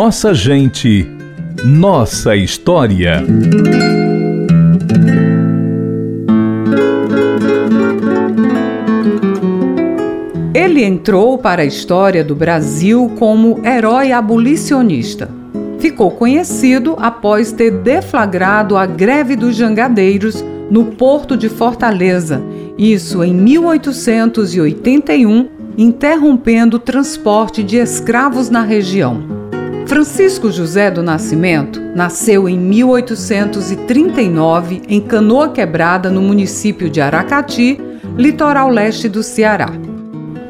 Nossa gente, nossa história. Ele entrou para a história do Brasil como herói abolicionista. Ficou conhecido após ter deflagrado a greve dos jangadeiros no porto de Fortaleza, isso em 1881, interrompendo o transporte de escravos na região. Francisco José do Nascimento nasceu em 1839 em Canoa Quebrada, no município de Aracati, litoral leste do Ceará.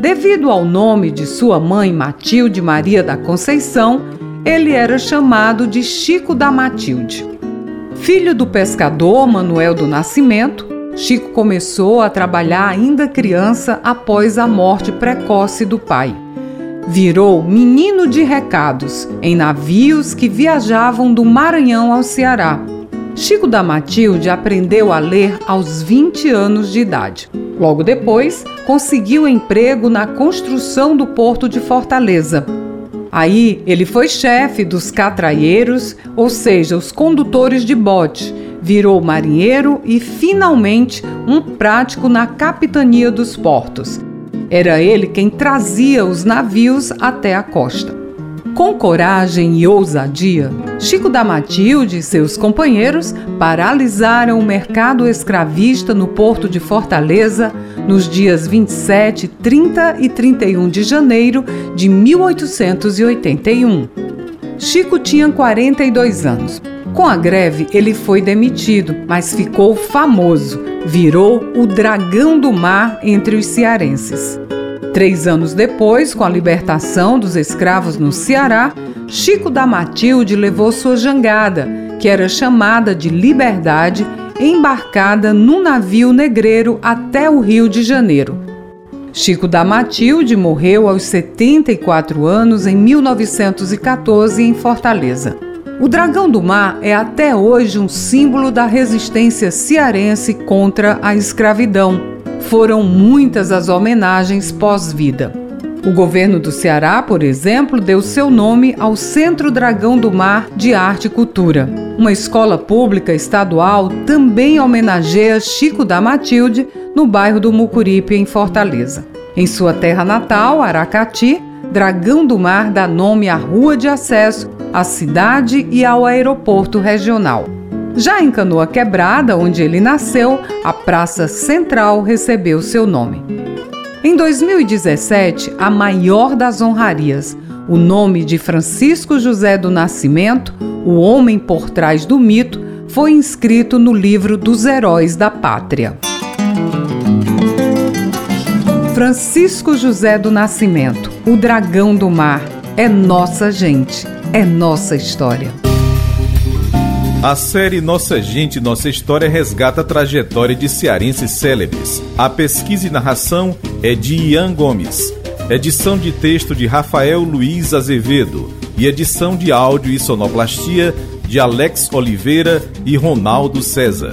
Devido ao nome de sua mãe Matilde Maria da Conceição, ele era chamado de Chico da Matilde. Filho do pescador Manuel do Nascimento, Chico começou a trabalhar ainda criança após a morte precoce do pai. Virou menino de recados em navios que viajavam do Maranhão ao Ceará. Chico da Matilde aprendeu a ler aos 20 anos de idade. Logo depois, conseguiu emprego na construção do porto de Fortaleza. Aí ele foi chefe dos catraieiros, ou seja, os condutores de bote, virou marinheiro e finalmente um prático na capitania dos portos. Era ele quem trazia os navios até a costa. Com coragem e ousadia, Chico da Matilde e seus companheiros paralisaram o mercado escravista no porto de Fortaleza nos dias 27, 30 e 31 de janeiro de 1881. Chico tinha 42 anos. Com a greve, ele foi demitido, mas ficou famoso. Virou o dragão do mar entre os cearenses. Três anos depois, com a libertação dos escravos no Ceará, Chico da Matilde levou sua jangada, que era chamada de Liberdade, embarcada num navio negreiro até o Rio de Janeiro. Chico da Matilde morreu aos 74 anos em 1914 em Fortaleza. O dragão do mar é até hoje um símbolo da resistência cearense contra a escravidão foram muitas as homenagens pós-vida. O governo do Ceará, por exemplo, deu seu nome ao Centro Dragão do Mar de Arte e Cultura. Uma escola pública estadual também homenageia Chico da Matilde no bairro do Mucuripe, em Fortaleza. Em sua terra natal, Aracati, Dragão do Mar dá nome à rua de acesso, à cidade e ao aeroporto regional. Já em Canoa Quebrada, onde ele nasceu, a Praça Central recebeu seu nome. Em 2017, a maior das honrarias, o nome de Francisco José do Nascimento, o homem por trás do mito, foi inscrito no livro dos Heróis da Pátria. Francisco José do Nascimento, o dragão do mar, é nossa gente, é nossa história. A série Nossa Gente, Nossa História resgata a trajetória de cearenses célebres. A pesquisa e narração é de Ian Gomes. Edição de texto de Rafael Luiz Azevedo. E edição de áudio e sonoplastia de Alex Oliveira e Ronaldo César.